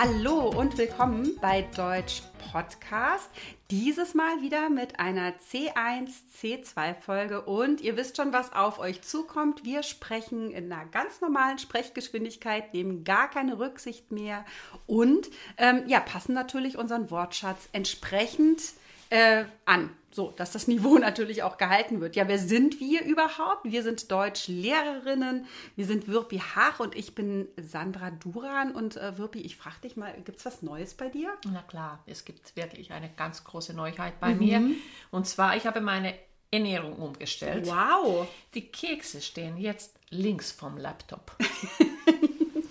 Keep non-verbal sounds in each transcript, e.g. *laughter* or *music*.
Hallo und willkommen bei Deutsch Podcast. Dieses Mal wieder mit einer C1, C2 Folge und ihr wisst schon, was auf euch zukommt. Wir sprechen in einer ganz normalen Sprechgeschwindigkeit, nehmen gar keine Rücksicht mehr und ähm, ja, passen natürlich unseren Wortschatz entsprechend äh, an. So, dass das Niveau *laughs* natürlich auch gehalten wird. Ja, wer sind wir überhaupt? Wir sind Deutschlehrerinnen. Wir sind Wirpi Hach und ich bin Sandra Duran. Und äh, Wirpi, ich frage dich mal, gibt es was Neues bei dir? Na klar, es gibt wirklich eine ganz große Neuheit bei mhm. mir. Und zwar, ich habe meine Ernährung umgestellt. Wow! Die Kekse stehen jetzt links vom Laptop. *laughs*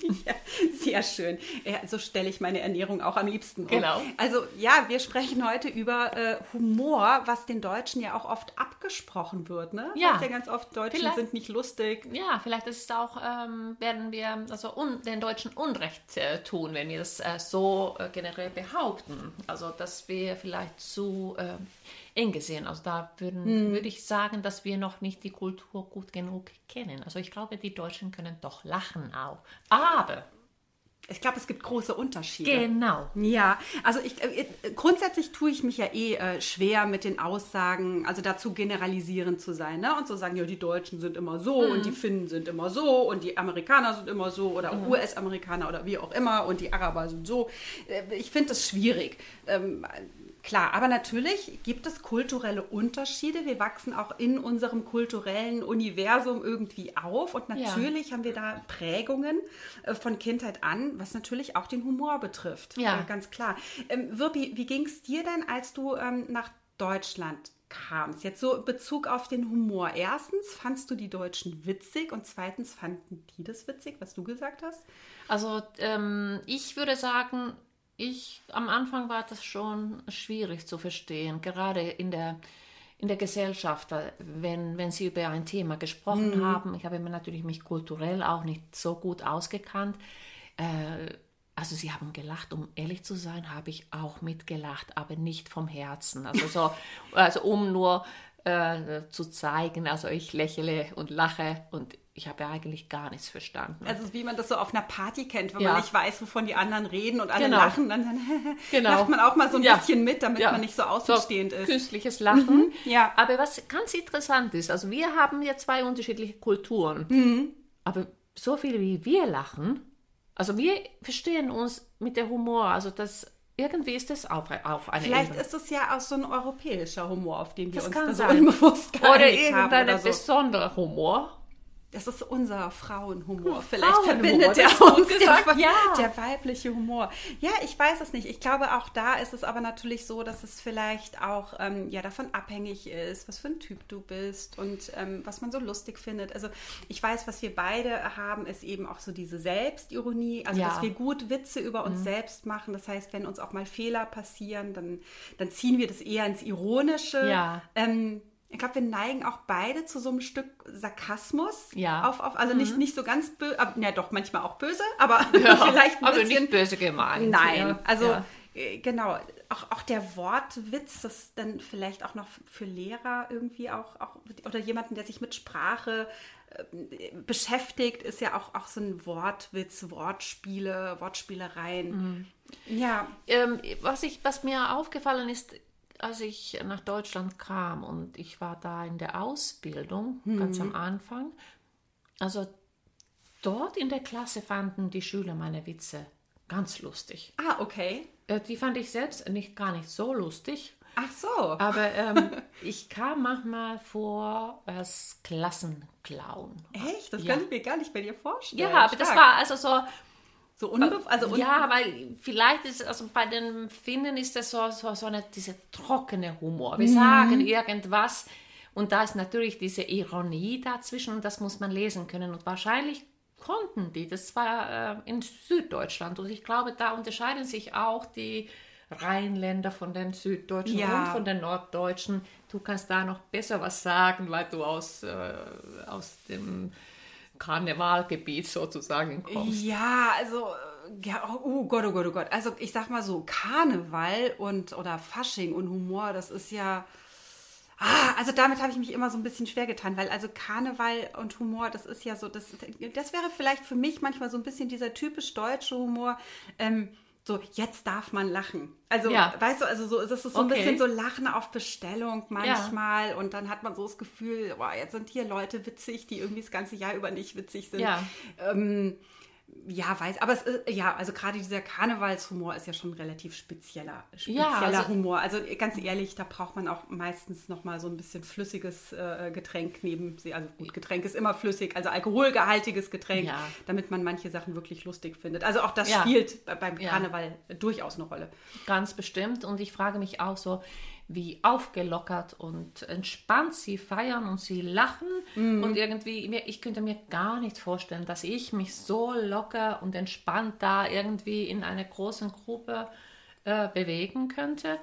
*laughs* ja, sehr schön. Ja, so stelle ich meine Ernährung auch am liebsten um. Genau. Also ja, wir sprechen heute über äh, Humor, was den Deutschen ja auch oft abgesprochen wird. Ne? Ja. Das ja ganz oft Deutschen vielleicht, sind nicht lustig. Ja, vielleicht ist es auch, ähm, werden wir also un, den Deutschen Unrecht äh, tun, wenn wir das äh, so äh, generell behaupten. Also dass wir vielleicht zu äh, eng gesehen. Also da würden, hm. würde ich sagen, dass wir noch nicht die Kultur gut genug kennen. Also ich glaube, die Deutschen können doch lachen auch. Aber ich glaube, es gibt große Unterschiede. Genau. Ja, also ich, äh, grundsätzlich tue ich mich ja eh äh, schwer mit den Aussagen, also dazu generalisierend zu sein, ne? Und zu sagen, ja, die Deutschen sind immer so mhm. und die Finnen sind immer so und die Amerikaner sind immer so oder mhm. US-Amerikaner oder wie auch immer und die Araber sind so. Äh, ich finde das schwierig. Ähm, Klar, aber natürlich gibt es kulturelle Unterschiede. Wir wachsen auch in unserem kulturellen Universum irgendwie auf und natürlich ja. haben wir da Prägungen äh, von Kindheit an, was natürlich auch den Humor betrifft. Ja, äh, ganz klar. Ähm, Wirpi, wie ging es dir denn, als du ähm, nach Deutschland kamst? Jetzt so in Bezug auf den Humor. Erstens, fandst du die Deutschen witzig und zweitens, fanden die das witzig, was du gesagt hast? Also ähm, ich würde sagen, ich, am Anfang war das schon schwierig zu verstehen, gerade in der, in der Gesellschaft, wenn, wenn sie über ein Thema gesprochen mhm. haben. Ich habe mir natürlich mich kulturell auch nicht so gut ausgekannt. Äh, also sie haben gelacht, um ehrlich zu sein, habe ich auch mitgelacht, aber nicht vom Herzen. Also so, *laughs* also um nur äh, zu zeigen, also ich lächle und lache und ich habe ja eigentlich gar nichts verstanden. Also wie man das so auf einer Party kennt, wenn ja. man nicht weiß, wovon die anderen reden und alle genau. lachen, dann, dann *laughs* genau. lacht man auch mal so ein ja. bisschen mit, damit ja. man nicht so außenstehend so, ist. Künstliches Lachen. Mhm. Ja. Aber was ganz interessant ist, also wir haben ja zwei unterschiedliche Kulturen, mhm. aber so viel wie wir lachen, also wir verstehen uns mit der Humor, also das irgendwie ist es auf, auf eine Vielleicht Ebene. ist es ja auch so ein europäischer Humor, auf den wir das uns kann da so *laughs* unbewusst Oder irgendein so. besonderer Humor. Das ist unser Frauenhumor. Vielleicht Frauenhumor, verbindet der uns gesagt, der, ja. der weibliche Humor. Ja, ich weiß es nicht. Ich glaube, auch da ist es aber natürlich so, dass es vielleicht auch ähm, ja, davon abhängig ist, was für ein Typ du bist und ähm, was man so lustig findet. Also ich weiß, was wir beide haben, ist eben auch so diese Selbstironie, also ja. dass wir gut Witze über uns mhm. selbst machen. Das heißt, wenn uns auch mal Fehler passieren, dann, dann ziehen wir das eher ins Ironische. Ja. Ähm, ich glaube, wir neigen auch beide zu so einem Stück Sarkasmus. Ja. Auf, auf, also mhm. nicht, nicht so ganz böse, ja doch, manchmal auch böse, aber ja, *laughs* vielleicht ein aber bisschen. nicht böse gemeint. Nein, ja. also ja. Äh, genau, auch, auch der Wortwitz, das dann vielleicht auch noch für Lehrer irgendwie auch, auch oder jemanden, der sich mit Sprache äh, beschäftigt, ist ja auch, auch so ein Wortwitz, Wortspiele, Wortspielereien. Mhm. Ja. Ähm, was, ich, was mir aufgefallen ist, als ich nach Deutschland kam und ich war da in der Ausbildung, mhm. ganz am Anfang, also dort in der Klasse fanden die Schüler meine Witze ganz lustig. Ah, okay. Äh, die fand ich selbst nicht gar nicht so lustig. Ach so. Aber ähm, *laughs* ich kam manchmal vor als Klassenclown. Echt? Das ja. kann ich mir gar nicht bei dir vorstellen. Ja, aber Stark. das war also so so unbe also un ja, weil vielleicht ist also bei den Finnen ist das so, so, so eine, dieser trockene Humor. Wir mhm. sagen irgendwas und da ist natürlich diese Ironie dazwischen und das muss man lesen können und wahrscheinlich konnten die. Das war äh, in Süddeutschland und ich glaube, da unterscheiden sich auch die Rheinländer von den Süddeutschen ja. und von den Norddeutschen. Du kannst da noch besser was sagen, weil du aus, äh, aus dem Karnevalgebiet sozusagen kommst. Ja, also ja, oh Gott, oh Gott, oh Gott. Also ich sag mal so, Karneval und oder Fasching und Humor, das ist ja. Ah, also damit habe ich mich immer so ein bisschen schwer getan, weil also Karneval und Humor, das ist ja so, das, das wäre vielleicht für mich manchmal so ein bisschen dieser typisch deutsche Humor. Ähm, so, jetzt darf man lachen. Also, Ja. weißt du, also so, das ist so ein Okay. bisschen so Lachen auf Bestellung manchmal. Und dann hat man so das Gefühl, boah, jetzt sind hier Leute witzig, die irgendwie das ganze Jahr über nicht witzig sind. Ja. Ähm, ja, weiß, aber es ist, ja, also gerade dieser Karnevalshumor ist ja schon relativ spezieller, spezieller also- Humor. Also ganz ehrlich, da braucht man auch meistens noch mal so ein bisschen flüssiges äh, Getränk neben sie. Also gut, Getränk ist immer flüssig, also alkoholgehaltiges Getränk, Ja. damit man manche Sachen wirklich lustig findet. Also auch das Ja. spielt bei- beim Ja. Karneval durchaus eine Rolle. Ganz bestimmt. Und ich frage mich auch so, wie aufgelockert und entspannt sie feiern und sie lachen. Und irgendwie, ich könnte mir gar nicht vorstellen, dass ich mich so locker und entspannt da irgendwie in einer großen Gruppe äh, bewegen könnte.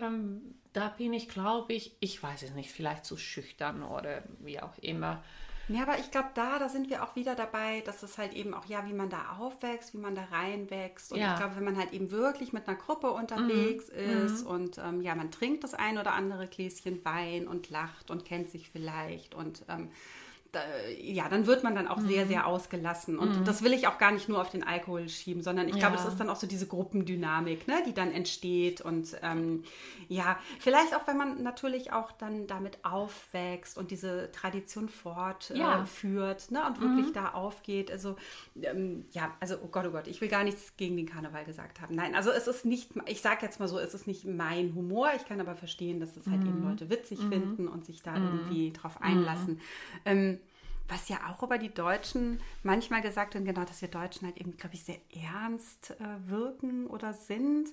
Ähm, da bin ich, glaube ich, ich weiß es nicht, vielleicht zu schüchtern oder wie auch immer. Ja, aber ich glaube, da, da sind wir auch wieder dabei, dass es halt eben auch, ja, wie man da aufwächst, wie man da reinwächst. Und Ja. ich glaube, wenn man halt eben wirklich mit einer Gruppe unterwegs ist und ähm, ja, man trinkt das ein oder andere Gläschen Wein und lacht und kennt sich vielleicht und ähm, da, ja, dann wird man dann auch sehr, sehr ausgelassen. Und das will ich auch gar nicht nur auf den Alkohol schieben, sondern ich glaube, Ja. es ist dann auch so diese Gruppendynamik, ne, die dann entsteht. Und ähm, ja, vielleicht auch, wenn man natürlich auch dann damit aufwächst und diese Tradition fortführt Ja. äh, ne, und wirklich da aufgeht. Also ähm, ja, also oh Gott, oh Gott, ich will gar nichts gegen den Karneval gesagt haben. Nein, also es ist nicht, ich sage jetzt mal so, es ist nicht mein Humor. Ich kann aber verstehen, dass es halt eben Leute witzig finden und sich da irgendwie drauf einlassen. Ähm, was ja auch über die Deutschen manchmal gesagt wird, genau, dass wir Deutschen halt eben, glaube ich, sehr ernst äh, wirken oder sind.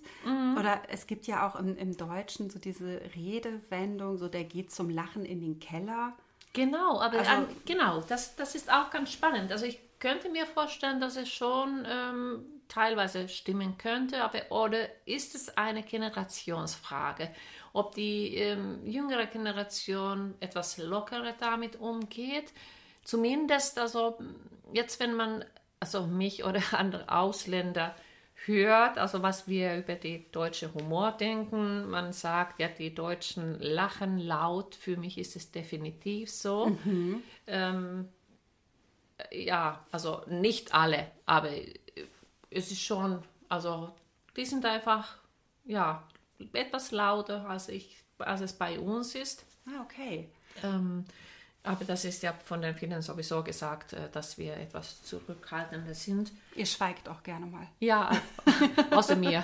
Oder es gibt ja auch im, im Deutschen so diese Redewendung, so der geht zum Lachen in den Keller. Genau, aber Also- an, genau, das, das ist auch ganz spannend. Also ich könnte mir vorstellen, dass es schon ähm, teilweise stimmen könnte, aber oder ist es eine Generationsfrage, ob die ähm, jüngere Generation etwas lockerer damit umgeht? Zumindest, also jetzt, wenn man also mich oder *laughs* andere Ausländer hört, also was wir über die deutsche Humor denken. Man sagt ja, die Deutschen lachen laut. Für mich ist es definitiv so. Ähm, ja, also nicht alle, aber es ist schon, also die sind einfach, ja, etwas lauter, als, ich, als es bei uns ist. Ah, okay. Ähm, aber das ist ja von den Finnen sowieso gesagt, äh, dass wir etwas zurückhaltender sind. Ihr schweigt auch gerne mal. Ja, *laughs* außer mir.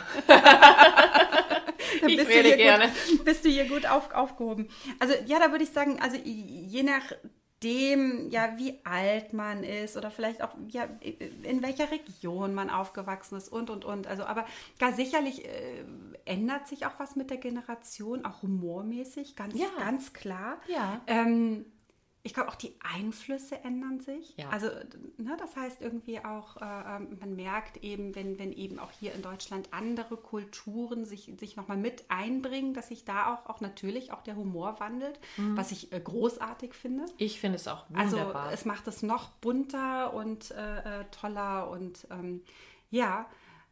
Ich hier gerne. Gut, bist du hier gut auf, aufgehoben. Also ja, da würde ich sagen, also je nachdem, ja, wie alt man ist oder vielleicht auch, ja, in welcher Region man aufgewachsen ist und, und, und. Also, aber gar sicherlich äh, ändert sich auch was mit der Generation, auch humormäßig, ganz, Ja. ganz klar. Ja. Ähm, ich glaube, auch die Einflüsse ändern sich. Ja. Also, ne, das heißt irgendwie auch, äh, ähm, man merkt eben, wenn, wenn eben auch hier in Deutschland andere Kulturen sich, sich nochmal mit einbringen, dass sich da auch, auch natürlich auch der Humor wandelt, was ich äh, großartig finde. Ich finde es auch Also wunderbar. es macht es noch bunter und äh, äh, toller und ähm, ja,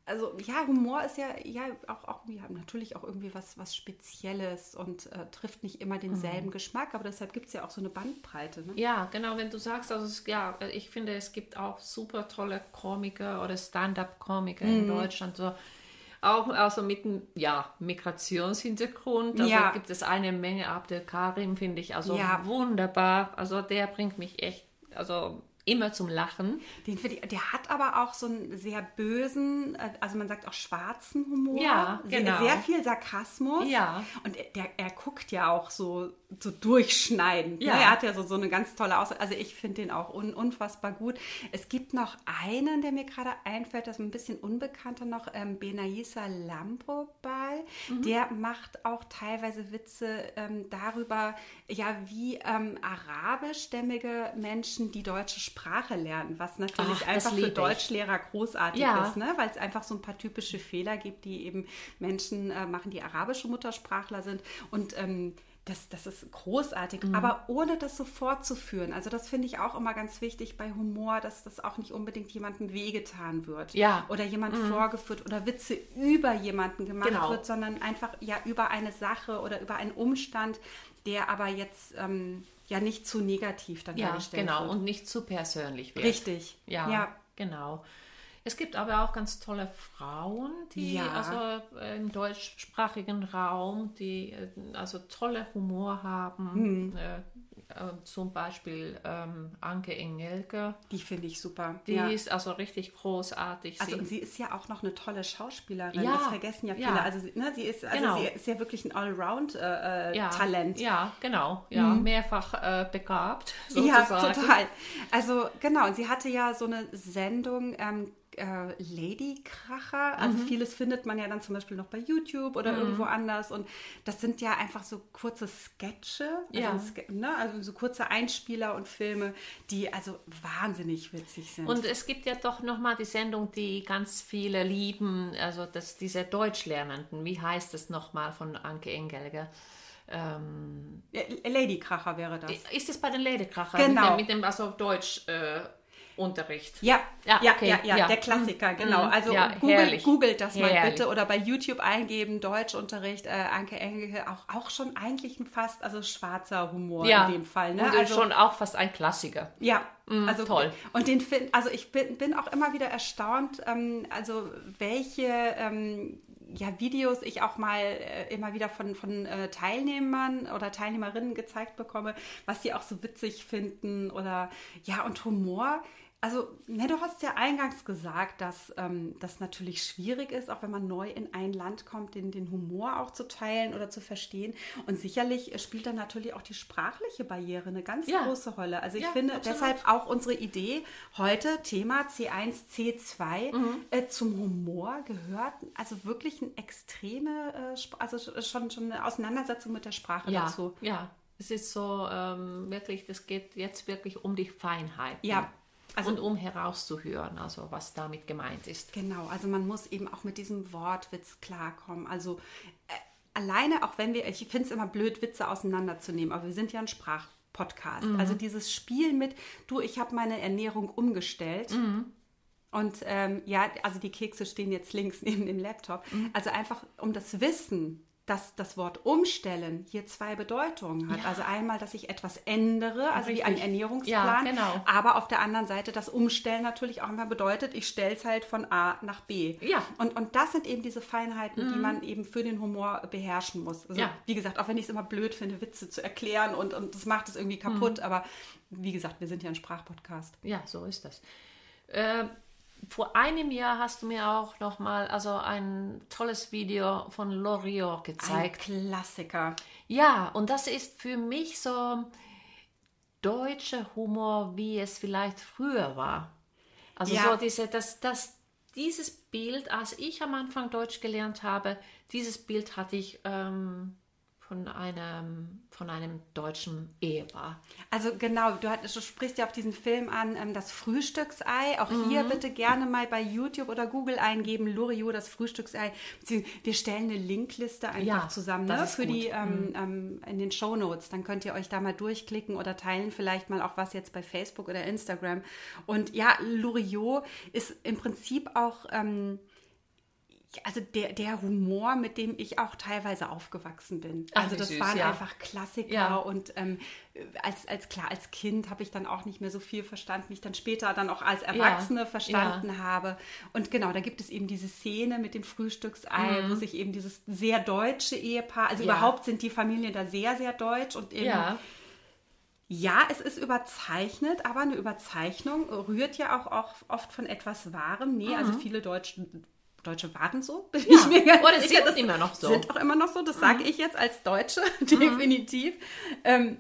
also ja, Humor ist ja, ja auch, auch ja, natürlich auch irgendwie was, was Spezielles und äh, trifft nicht immer denselben Geschmack, aber deshalb gibt es ja auch so eine Bandbreite. Ne? ja, genau, wenn du sagst, also es, ja, ich finde, es gibt auch super tolle Komiker oder Stand-up-Komiker in Deutschland, so auch also mit einem ja, Migrationshintergrund. Also Ja. gibt es eine Menge. Abdel Karim finde ich also Ja. wunderbar. Also der bringt mich echt, also immer zum Lachen. Den ich, der hat aber auch so einen sehr bösen, äh, also man sagt auch schwarzen Humor. Ja, genau. Sehr, sehr viel Sarkasmus. Ja. Und er, der, er guckt ja auch so, so durchschneidend. ne? Ja. Er hat ja so, so eine ganz tolle Aussage. Also ich finde den auch un, unfassbar gut. Es gibt noch einen, der mir gerade einfällt, das ist ein bisschen unbekannter noch, ähm, Benaisa Lambrobal. Mhm. Der macht auch teilweise Witze ähm, darüber, ja, wie ähm, arabischstämmige Menschen die deutsche Sprache lernen, was natürlich Ach, einfach für. Deutschlehrer großartig Ja. ist, ne? weil es einfach so ein paar typische Fehler gibt, die eben Menschen äh, machen, die arabische Muttersprachler sind. Und ähm, das, das ist großartig, Mhm. aber ohne das so fortzuführen. Also das finde ich auch immer ganz wichtig bei Humor, dass das auch nicht unbedingt jemandem wehgetan wird. Ja. Mhm. Oder jemand vorgeführt oder Witze über jemanden gemacht Genau. wird, sondern einfach ja über eine Sache oder über einen Umstand, der aber jetzt ähm, ja nicht zu negativ dann Ja, dargestellt genau. wird. Und nicht zu persönlich wird. Richtig. Ja, ja. genau. Es gibt aber auch ganz tolle Frauen, die Ja. also äh, im deutschsprachigen Raum, die äh, also tolle Humor haben. Hm. Äh, äh, zum Beispiel ähm, Anke Engelke. Die finde ich super. Die ja. ist also richtig großartig. Also Sie- und sie ist ja auch noch eine tolle Schauspielerin. Ja, das vergessen ja viele. ja. Also, sie- ne, sie ist, also Genau. sie ist ja wirklich ein Allround-Talent. Äh, ja, Talent. Ja, genau. Ja, mehrfach äh, begabt. Ja, Sozusagen. total. Also genau, und sie hatte ja so eine Sendung, ähm, äh, Ladykracher. Also Mhm. vieles findet man ja dann zum Beispiel noch bei YouTube oder irgendwo anders. Und das sind ja einfach so kurze Sketche, also, Ja. Ske ne? also so kurze Einspieler und Filme, die also wahnsinnig witzig sind. Und es gibt ja doch nochmal die Sendung, die ganz viele lieben, also das, diese Deutschlernenden. Wie heißt es nochmal von Anke Engelke? Ähm, Äh, Ladykracher wäre das. ist es bei den Ledekracher? Genau. Mit dem, mit dem also Deutsch. Äh, Unterricht. Ja, ja, Ja, ja, okay, ja, ja, ja. der Klassiker, genau. Mhm. Also Ja, Google, googelt das mal Herrlich. bitte oder bei YouTube eingeben, Deutschunterricht, äh, Anke Engelke, auch, auch schon eigentlich ein fast, also schwarzer Humor in dem Fall. Ne? Und Also, schon auch fast ein Klassiker. ja, also toll. Und den find, also ich bin, bin auch immer wieder erstaunt, ähm, also welche ähm, ja, Videos ich auch mal äh, immer wieder von, von äh, Teilnehmern oder Teilnehmerinnen gezeigt bekomme, was sie auch so witzig finden oder ja, und Humor. Also, ne, du hast ja eingangs gesagt, dass ähm, das natürlich schwierig ist, auch wenn man neu in ein Land kommt, den, den Humor auch zu teilen oder zu verstehen. Und sicherlich spielt dann natürlich auch die sprachliche Barriere eine ganz Ja. große Rolle. Also ich Ja, finde absolut. deshalb auch unsere Idee heute, Thema C1, C2, Mhm. äh, zum Humor gehört also wirklich eine extreme, äh, also sch- schon, schon eine Auseinandersetzung mit der Sprache Ja, dazu. ja. Es ist so ähm, wirklich, das geht jetzt wirklich um die Feinheit. Ja, also- und um herauszuhören, also was damit gemeint ist. Genau, also man muss eben auch mit diesem Wortwitz klarkommen. Also äh, alleine, auch wenn wir, ich finde es immer blöd, Witze auseinanderzunehmen, aber wir sind ja ein Sprachpodcast. Mhm. Also dieses Spiel mit, du, ich habe meine Ernährung umgestellt. Mhm. Und ähm, ja, also die Kekse stehen jetzt links neben dem Laptop. Mhm. Also einfach um das Wissen, dass das Wort umstellen hier zwei Bedeutungen hat. Ja. Also einmal, dass ich etwas ändere, also wie ein Richtig. Ernährungsplan. Ja, genau. Aber auf der anderen Seite das Umstellen natürlich auch immer bedeutet, ich stelle es halt von A nach B. Ja. Mhm. Und, und das sind eben diese Feinheiten, die man eben für den Humor beherrschen muss. Also, Ja. Wie gesagt, auch wenn ich es immer blöd finde, Witze zu erklären und, und das macht es irgendwie kaputt. Mhm. Aber wie gesagt, wir sind ja ein Sprachpodcast. Ja, so ist das. Äh, vor einem Jahr hast du mir auch noch mal also ein tolles Video von Loriot Ein gezeigt. Klassiker. Ja, und das ist für mich so deutscher Humor, wie es vielleicht früher war. Also Ja. so diese, das, das, dieses Bild, als ich am Anfang Deutsch gelernt habe, dieses Bild hatte ich ähm, von einem, von einem deutschen Ehepaar. Also genau, du, hat, du sprichst ja auf diesen Film an, ähm, das Frühstücksei. Auch Mhm. hier bitte gerne mal bei YouTube oder Google eingeben, Loriot, das Frühstücksei. Wir stellen eine Linkliste einfach Ja, zusammen ne, für die gut. ähm, ähm, in den Show Notes. Dann könnt ihr euch da mal durchklicken oder teilen vielleicht mal auch was jetzt bei Facebook oder Instagram. Und ja, Loriot ist im Prinzip auch ähm, also der, der Humor, mit dem ich auch teilweise aufgewachsen bin. Ach, also das süß, waren ja. einfach Klassiker Ja. und ähm, als, als klar, als Kind habe ich dann auch nicht mehr so viel verstanden, wie ich dann später dann auch als Erwachsene Ja. verstanden habe. Und genau, da gibt es eben diese Szene mit dem Frühstücksei, wo sich eben dieses sehr deutsche Ehepaar, also Mhm. Überhaupt sind die Familien da sehr, sehr deutsch und eben Ja, ja, es ist überzeichnet, aber eine Überzeichnung rührt ja auch, auch oft von etwas Wahrem. Nee, also viele Deutsche, Deutsche waren so, *laughs* bin ich mir ganz Oder sicher. sind Das immer noch so. Sind auch immer noch so, das sage ich jetzt als Deutsche, *laughs* definitiv. Ähm,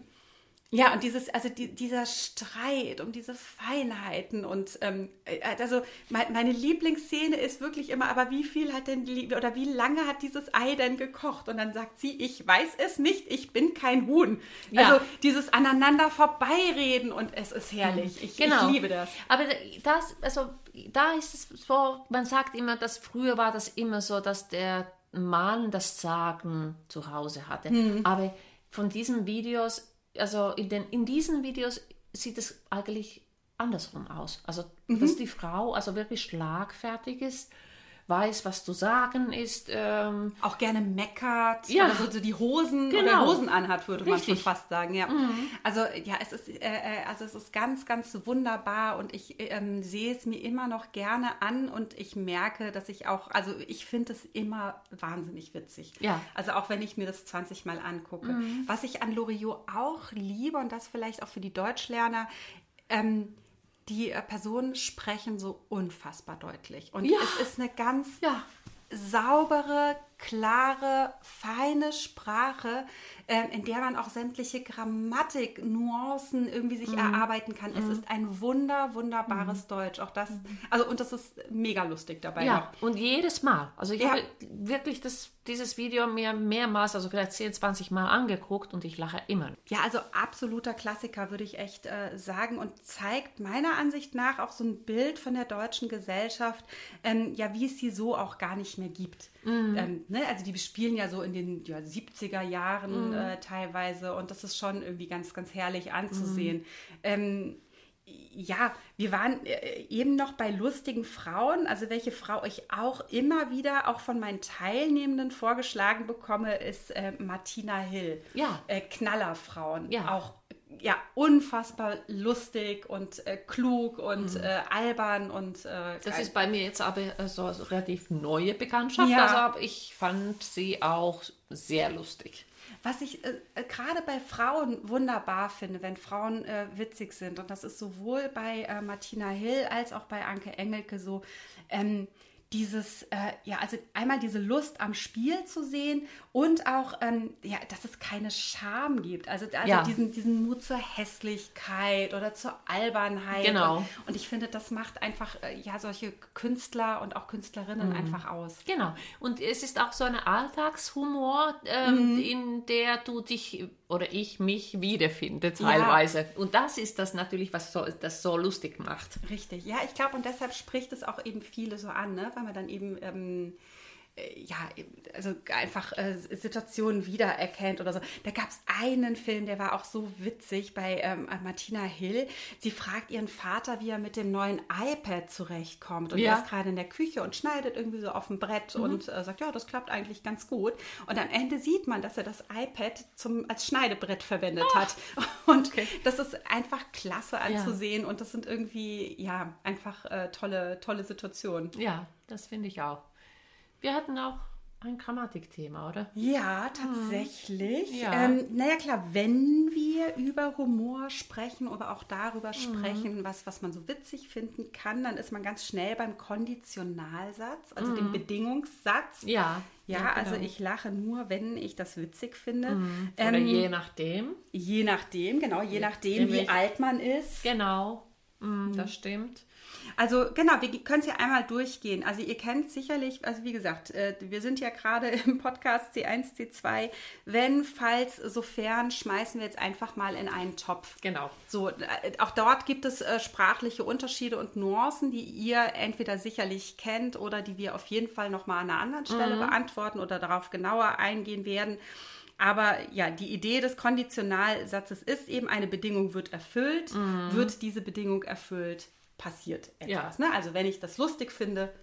ja, und dieses, also die, dieser Streit um diese Feinheiten und ähm, äh, also mein, meine Lieblingsszene ist wirklich immer, aber wie viel hat denn die, oder wie lange hat dieses Ei denn gekocht? Und dann sagt sie, ich weiß es nicht, ich bin kein Huhn. Ja. Also dieses aneinander vorbeireden und es ist herrlich. Ich, Genau. ich liebe das. Aber das, also da ist es so, man sagt immer, dass früher war das immer so, dass der Mann das Sagen zu Hause hatte. Hm. Aber von diesen Videos, also in, den, in diesen Videos sieht es eigentlich andersrum aus. Also, Mhm. dass die Frau also wirklich schlagfertig ist weiß, was zu sagen ist. Ähm, auch gerne meckert Ja. oder so, so die Hosen oder Genau. Hosen anhat, würde man schon Richtig. fast sagen. Ja. Also ja, es ist, äh, äh, also es ist ganz, ganz wunderbar und ich ähm, sehe es mir immer noch gerne an und ich merke, dass ich auch, also ich finde es immer wahnsinnig witzig. Ja. Also auch wenn ich mir das 20 Mal angucke. Was ich an Loriot auch liebe und das vielleicht auch für die Deutschlerner, ähm, die äh, Personen sprechen so unfassbar deutlich. Und Ja. es ist eine ganz ja, saubere, klare, feine Sprache, ähm, in der man auch sämtliche Grammatik, Nuancen irgendwie sich erarbeiten kann. Es ist ein wunder, wunderbares Deutsch. Auch das, also und das ist mega lustig dabei ja. noch. Und jedes Mal. Also ich Ja. habe wirklich das, dieses Video mir mehrmals, also vielleicht 10, 20 Mal angeguckt und ich lache immer. Ja, also absoluter Klassiker, würde ich echt äh, sagen und zeigt meiner Ansicht nach auch so ein Bild von der deutschen Gesellschaft, ähm, ja, wie es sie so auch gar nicht mehr gibt. Ähm, ne? Also die spielen ja so in den ja, 70er Jahren äh, teilweise und das ist schon irgendwie ganz, ganz herrlich anzusehen. Ähm, ja, wir waren äh, eben noch bei lustigen Frauen. Also welche Frau ich auch immer wieder, auch von meinen Teilnehmenden vorgeschlagen bekomme, ist äh, Martina Hill. Ja. Äh, Knallerfrauen. Ja. Auch ja, unfassbar lustig und äh, klug und Mhm. äh, albern und äh, Das ist bei mir jetzt aber äh, so so relativ neue Bekanntschaft. Ja. Also ich fand sie auch sehr lustig. Was ich äh, äh, gerade bei Frauen wunderbar finde, wenn Frauen äh, witzig sind, und das ist sowohl bei äh, Martina Hill als auch bei Anke Engelke so, ähm, dieses, äh, ja, also einmal diese Lust am Spiel zu sehen und auch, ähm, ja, dass es keine Scham gibt. Also, also Ja. diesen, diesen Mut zur Hässlichkeit oder zur Albernheit. Genau. Und, und ich finde, das macht einfach, äh, ja, solche Künstler und auch Künstlerinnen Mhm. einfach aus. Genau. Und es ist auch so eine Alltagshumor, ähm, in der du dich oder ich mich wiederfinde teilweise. Und das ist das natürlich, was so, das so lustig macht. Richtig, ja, ich glaube, und deshalb spricht es auch eben viele so an, ne? weil man dann eben, ähm, äh, ja, eben, also einfach äh, Situationen wiedererkennt oder so. Da gab es einen Film, der war auch so witzig bei ähm, Martina Hill. Sie fragt ihren Vater, wie er mit dem neuen iPad zurechtkommt. Und Ja. er ist gerade in der Küche und schneidet irgendwie so auf dem Brett und äh, sagt, ja, das klappt eigentlich ganz gut. Und am Ende sieht man, dass er das iPad zum, als Schneidebrett verwendet hat. *laughs* Und das ist einfach klasse anzusehen und das sind irgendwie, ja, einfach äh, tolle, tolle Situationen. Ja, das finde ich auch. Wir hatten auch ein Grammatikthema, oder? Ja, tatsächlich. Ja. Ähm, naja, klar, wenn wir über Humor sprechen oder auch darüber sprechen, was, was man so witzig finden kann, dann ist man ganz schnell beim Konditionalsatz, also dem Bedingungssatz. Ja. Ja, also genau. ich lache nur, wenn ich das witzig finde. Oder Ähm, je nachdem. je nachdem, genau, je nachdem, wie alt man ist. Genau. Mm, Das stimmt. Also genau, wir können es ja einmal durchgehen. Also ihr kennt sicherlich, also wie gesagt, äh, wir sind ja gerade *laughs* im Podcast C1, C2. Wenn, falls, sofern, schmeißen wir jetzt einfach mal in einen Topf. Genau. So, äh, auch dort gibt es äh, sprachliche Unterschiede und Nuancen, die ihr entweder sicherlich kennt oder die wir auf jeden Fall nochmal an einer anderen Stelle beantworten oder darauf genauer eingehen werden. Aber ja, die Idee des Konditionalsatzes ist eben, eine Bedingung wird erfüllt. Wird diese Bedingung erfüllt, passiert etwas. Ja. Ne? Also wenn ich das lustig finde,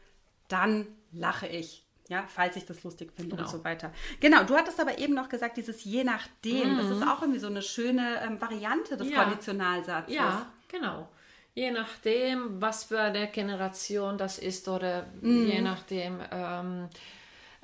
dann lache ich. Ja, falls ich das lustig finde Genau. und so weiter. Genau, du hattest aber eben noch gesagt, dieses je nachdem, das ist auch irgendwie so eine schöne ähm, Variante des Ja. Konditionalsatzes. Ja, genau. Je nachdem, was für eine Generation das ist oder je nachdem, ähm,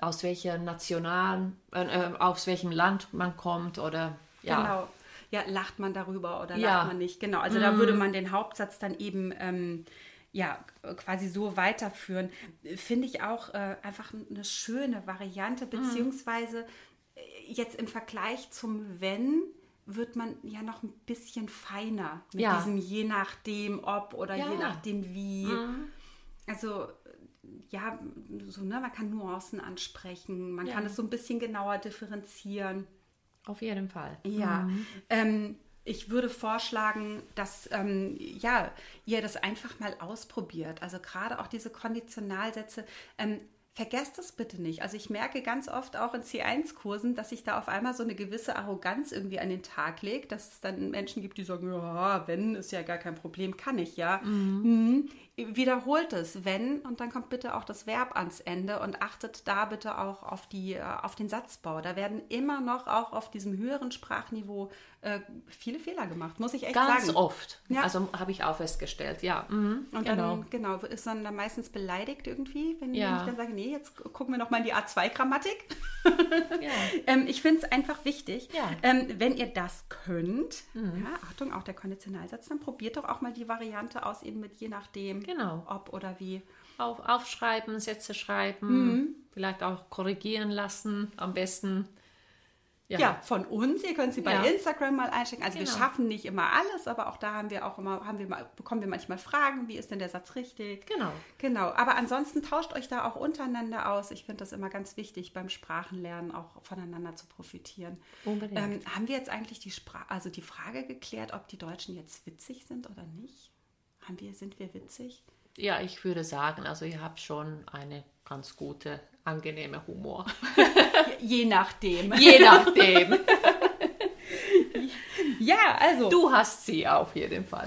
aus welcher nationalen, äh, äh, aus welchem Land man kommt oder ja. Genau. Ja, lacht man darüber oder Ja. lacht man nicht? Genau. Also da würde man den Hauptsatz dann eben ähm, ja quasi so weiterführen. Finde ich auch äh, einfach eine schöne Variante, beziehungsweise äh, jetzt im Vergleich zum Wenn wird man ja noch ein bisschen feiner mit Ja. diesem je nachdem ob oder Ja. je nachdem wie. Also ja, so, ne, man kann Nuancen ansprechen, man Ja. kann es so ein bisschen genauer differenzieren. Auf jeden Fall. Ja, ähm, ich würde vorschlagen, dass ähm, ja, ihr das einfach mal ausprobiert. Also gerade auch diese Konditionalsätze. Ähm, Vergesst es bitte nicht. Also ich merke ganz oft auch in C1-Kursen, dass sich da auf einmal so eine gewisse Arroganz irgendwie an den Tag legt, dass es dann Menschen gibt, die sagen, ja, wenn, ist ja gar kein Problem, kann ich ja. Mhm. wiederholt es, wenn, und dann kommt bitte auch das Verb ans Ende und achtet da bitte auch auf, die, äh, auf den Satzbau. Da werden immer noch auch auf diesem höheren Sprachniveau äh, viele Fehler gemacht, muss ich echt Ganz sagen. oft. Ja. Also habe ich auch festgestellt, ja. Mhm, Und genau. dann, genau, ist man dann meistens beleidigt irgendwie, wenn, Ja. ich dann sage, nee, jetzt gucken wir noch mal in die A2-Grammatik. *laughs* ja. Ähm, ich finde es einfach wichtig. Mhm. ähm, wenn ihr das könnt, ja, Achtung, auch der Konditionalsatz, dann probiert doch auch mal die Variante aus, eben mit je nachdem, Genau. ob oder wie. Auf, aufschreiben, Sätze schreiben, Mhm. vielleicht auch korrigieren lassen, am besten. Ja. von uns. Ihr könnt sie bei Ja. Instagram mal einstecken. Also wir Genau. schaffen nicht immer alles, aber auch da haben wir auch immer, haben wir mal, bekommen wir manchmal Fragen, wie ist denn der Satz richtig? Genau. Genau, aber ansonsten tauscht euch da auch untereinander aus. Ich finde das immer ganz wichtig, beim Sprachenlernen auch voneinander zu profitieren. Unbedingt. Ähm, haben wir jetzt eigentlich die, Spra also die Frage geklärt, ob die Deutschen jetzt witzig sind oder nicht? Haben wir, sind wir witzig? Ja, ich würde sagen, also ihr habt schon eine ganz gute, angenehme Humor. *laughs* Je nachdem. Je nachdem. *laughs* Ja, also. Du hast sie auf jeden Fall.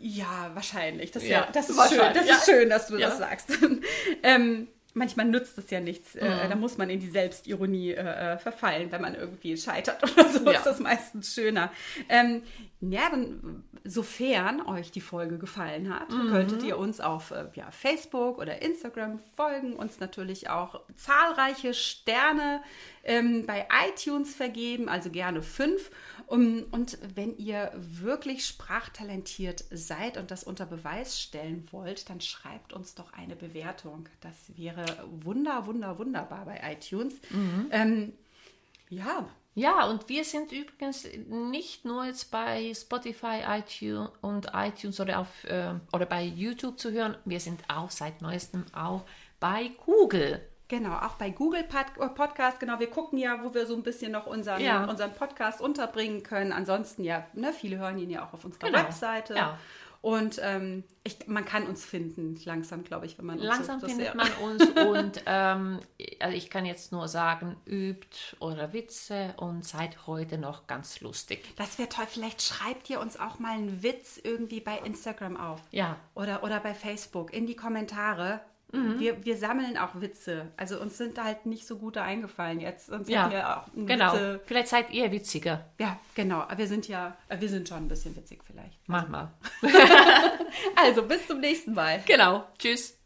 Ja, wahrscheinlich. Das, Ja, ja, das, ist, schön. das ja. ist schön, dass du Ja. das sagst. *laughs* ähm, manchmal nutzt es ja nichts. Mhm. Äh, da muss man in die Selbstironie äh, äh, verfallen, wenn man irgendwie scheitert *laughs* oder so. Ja. Ist das meistens schöner. Ähm, ja, dann, sofern euch die Folge gefallen hat, Mhm. könntet ihr uns auf äh, ja, Facebook oder Instagram folgen, uns natürlich auch zahlreiche Sterne ähm, bei iTunes vergeben, also gerne fünf. Um, und wenn ihr wirklich sprachtalentiert seid und das unter Beweis stellen wollt, dann schreibt uns doch eine Bewertung. Das wäre wunder, wunder, wunderbar bei iTunes. Ähm, ja, Ja, und wir sind übrigens nicht nur jetzt bei Spotify, iTunes und iTunes oder, auf, äh, oder bei YouTube zu hören, wir sind auch seit neuestem auch bei Google. Genau, auch bei Google Pod Podcast, genau, wir gucken ja, wo wir so ein bisschen noch unseren, Ja. unseren Podcast unterbringen können. Ansonsten ja, ne, viele hören ihn ja auch auf unserer Genau, Webseite. ja. Und ähm, ich, man kann uns finden, langsam, glaube ich, wenn man uns Langsam so- findet man uns *laughs* und ähm, also ich kann jetzt nur sagen, übt eure Witze und seid heute noch ganz lustig. Das wäre toll. Vielleicht schreibt ihr uns auch mal einen Witz irgendwie bei Instagram auf. Ja, Oder, oder bei Facebook in die Kommentare. Mhm. Wir, wir sammeln auch Witze. Also uns sind halt nicht so gute eingefallen jetzt. Sonst ja, wir auch genau. Witze. Vielleicht seid ihr witziger. Ja, genau. Aber Wir sind ja, wir sind schon ein bisschen witzig vielleicht. Mach mal. Also *laughs* bis zum nächsten Mal. Genau. Tschüss.